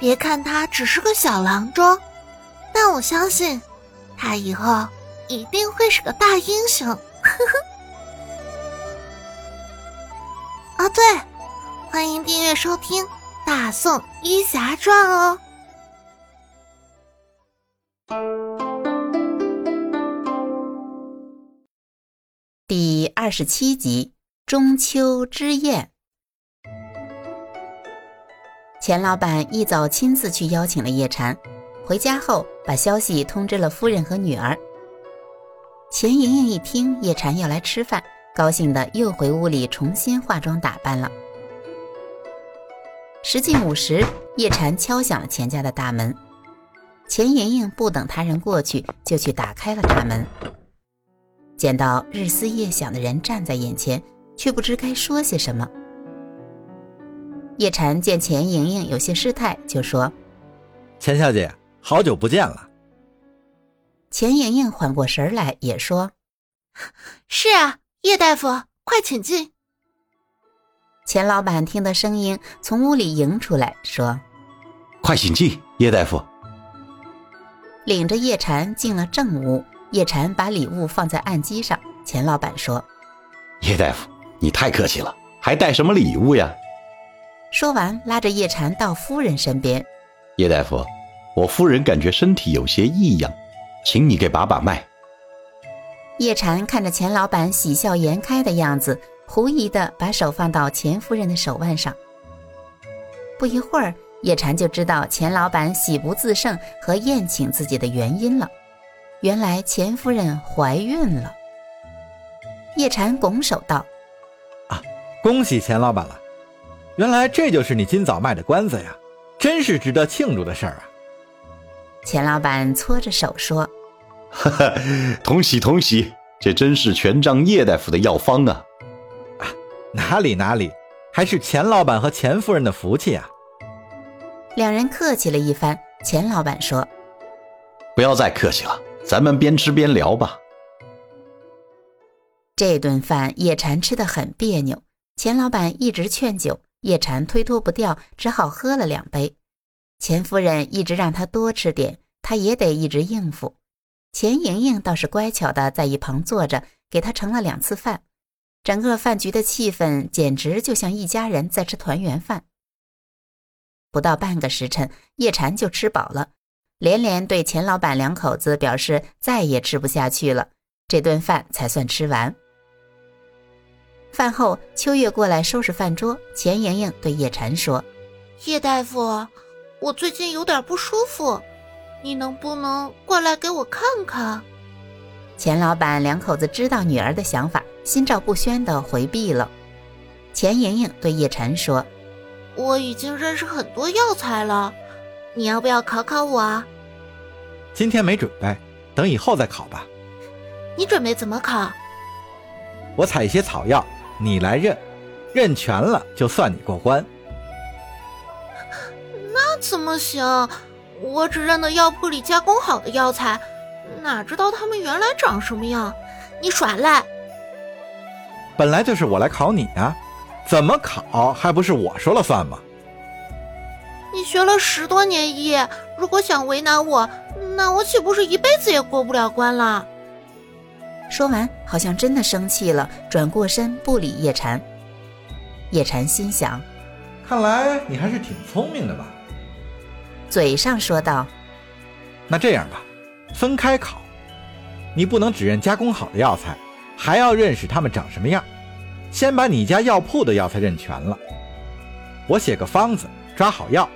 别看他只是个小郎中，但我相信他以后一定会是个大英雄。呵呵。啊，对，欢迎订阅收听《大宋医侠传》哦。第二十七集中秋之宴。钱老板一早亲自去邀请了叶禅，回家后把消息通知了夫人和女儿。钱莹莹一听叶禅要来吃饭，高兴的又回屋里重新化妆打扮了。时近午时，叶禅敲响了钱家的大门，钱莹莹不等他人过去，就去打开了大门，见到日思夜想的人站在眼前，却不知该说些什么。叶禅见钱莹莹有些失态，就说：“钱小姐，好久不见了。”钱莹莹缓过神来，也说：“是啊，叶大夫，快请进。”钱老板听得声音，从屋里迎出来，说：“快请进，叶大夫。”领着叶禅进了正屋。叶禅把礼物放在案几上。钱老板说：“叶大夫，你太客气了，还带什么礼物呀？”说完，拉着叶禅到夫人身边。叶大夫，我夫人感觉身体有些异样，请你给把把脉。叶禅看着钱老板喜笑颜开的样子，狐疑的把手放到钱夫人的手腕上。不一会儿，叶禅就知道钱老板喜不自胜和宴请自己的原因了。原来钱夫人怀孕了。叶禅拱手道：“啊，恭喜钱老板了。”原来这就是你今早卖的关子呀，真是值得庆祝的事儿啊！钱老板搓着手说：“哈哈，同喜同喜，这真是权杖叶大夫的药方啊！”啊，哪里哪里，还是钱老板和钱夫人的福气啊！两人客气了一番，钱老板说：“不要再客气了，咱们边吃边聊吧。”这顿饭叶禅吃的很别扭，钱老板一直劝酒。叶禅推脱不掉，只好喝了两杯。钱夫人一直让他多吃点，他也得一直应付。钱莹莹倒是乖巧的在一旁坐着，给他盛了两次饭。整个饭局的气氛简直就像一家人在吃团圆饭。不到半个时辰，叶禅就吃饱了，连连对钱老板两口子表示再也吃不下去了。这顿饭才算吃完。饭后，秋月过来收拾饭桌。钱莹莹对叶禅说：“叶大夫，我最近有点不舒服，你能不能过来给我看看？”钱老板两口子知道女儿的想法，心照不宣地回避了。钱莹莹对叶禅说：“我已经认识很多药材了，你要不要考考我啊？”今天没准备，等以后再考吧。你准备怎么考？我采一些草药。你来认，认全了就算你过关。那怎么行？我只认得药铺里加工好的药材，哪知道他们原来长什么样？你耍赖！本来就是我来考你啊，怎么考还不是我说了算吗？你学了十多年医，如果想为难我，那我岂不是一辈子也过不了关了？说完，好像真的生气了，转过身不理叶禅。叶禅心想：看来你还是挺聪明的吧？嘴上说道：“那这样吧，分开考，你不能只认加工好的药材，还要认识它们长什么样。先把你家药铺的药材认全了，我写个方子，抓好药，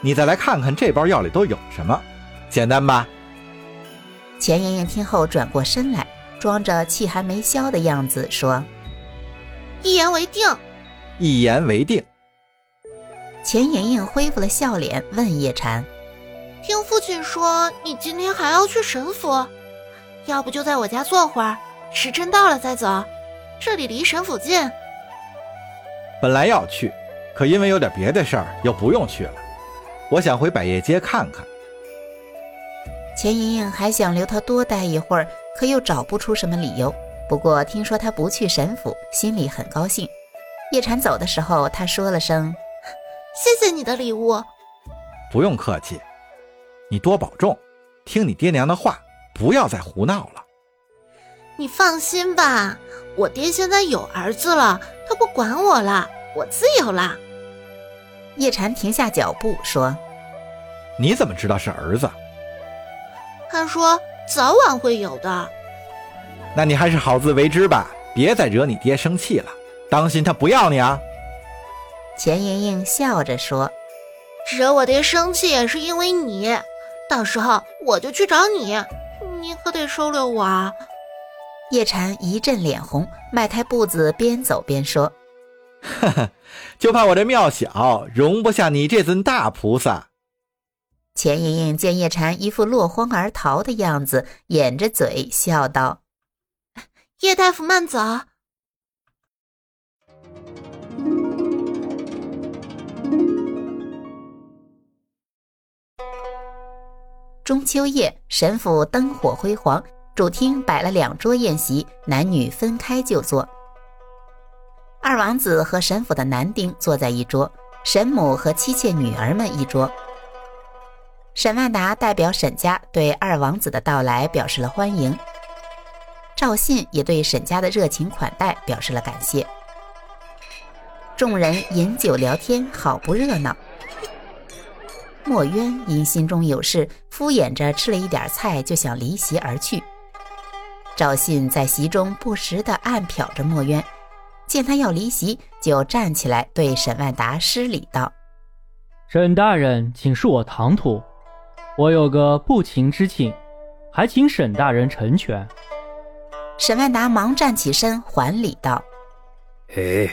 你再来看看这包药里都有什么，简单吧？”钱莹莹听后转过身来。装着气还没消的样子说：“一言为定，一言为定。”钱莹莹恢复了笑脸，问叶禅：“听父亲说你今天还要去神府，要不就在我家坐会儿，时辰到了再走。这里离神府近。”本来要去，可因为有点别的事儿，又不用去了。我想回百叶街看看。钱莹莹还想留他多待一会儿。可又找不出什么理由。不过听说他不去神府，心里很高兴。叶禅走的时候，他说了声：“谢谢你的礼物。”不用客气，你多保重，听你爹娘的话，不要再胡闹了。你放心吧，我爹现在有儿子了，他不管我了，我自由了。叶禅停下脚步说：“你怎么知道是儿子？”他说：“早晚会有的。”那你还是好自为之吧，别再惹你爹生气了，当心他不要你啊。钱莹莹笑着说：“惹我爹生气也是因为你，到时候我就去找你，你可得收留我啊。”叶禅一阵脸红，迈开步子，边走边说：“哈哈，就怕我这庙小，容不下你这尊大菩萨。”钱莹莹见叶禅一副落荒而逃的样子，掩着嘴笑道：“叶大夫慢走。”中秋夜，神府灯火辉煌。主厅摆了两桌宴席，男女分开就坐。二王子和神府的男丁坐在一桌，神母和妻妾女儿们一桌。沈万达代表沈家对二王子的到来表示了欢迎，赵信也对沈家的热情款待表示了感谢。众人饮酒聊天，好不热闹。墨渊因心中有事，敷衍着吃了一点菜，就想离席而去。赵信在席中不时地暗瞟着墨渊，见他要离席，就站起来对沈万达施礼道：“沈大人，请恕我唐突，我有个不情之请，还请沈大人成全。”沈万达忙站起身还礼道：“哎，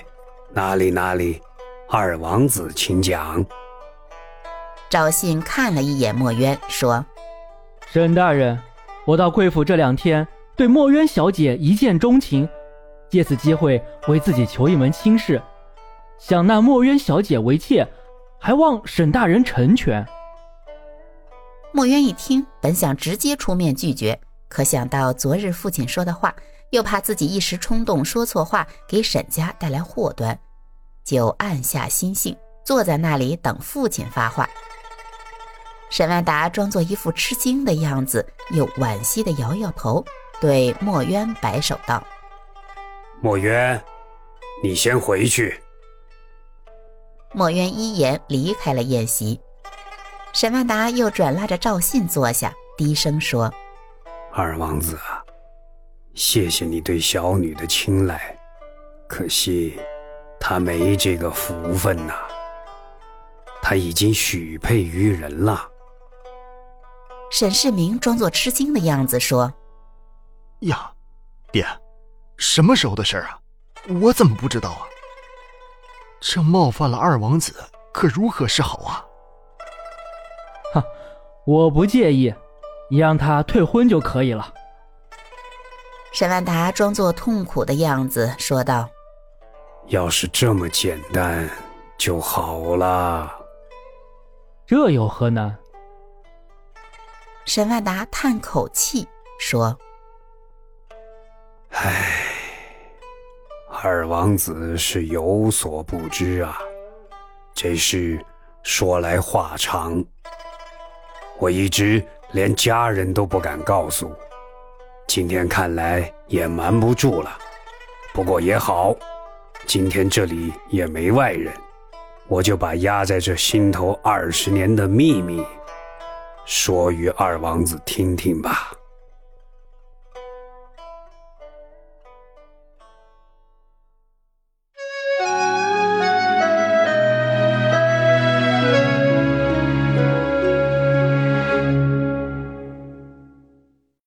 哪里哪里，二王子请讲。”赵信看了一眼墨渊，说：“沈大人，我到贵府这两天。”对墨渊小姐一见钟情，借此机会为自己求一门亲事，想纳墨渊小姐为妾，还望沈大人成全。墨渊一听，本想直接出面拒绝，可想到昨日父亲说的话，又怕自己一时冲动说错话给沈家带来祸端，就暗下心性，坐在那里等父亲发话。沈万达装作一副吃惊的样子，又惋惜地摇摇头。对墨渊摆手道：“墨渊，你先回去。”墨渊一言离开了宴席。沈万达又转拉着赵信坐下，低声说：“二王子啊，谢谢你对小女的青睐，可惜她没这个福分呐。她已经许配于人了。”沈世明装作吃惊的样子说。呀，爹，什么时候的事啊？我怎么不知道啊？这冒犯了二王子，可如何是好啊？哈，我不介意，你让他退婚就可以了。沈万达装作痛苦的样子说道：“要是这么简单就好了。”这有何难？沈万达叹口气说。唉，二王子是有所不知啊。这事说来话长，我一直连家人都不敢告诉，今天看来也瞒不住了。不过也好，今天这里也没外人，我就把压在这心头二十年的秘密说与二王子听听吧。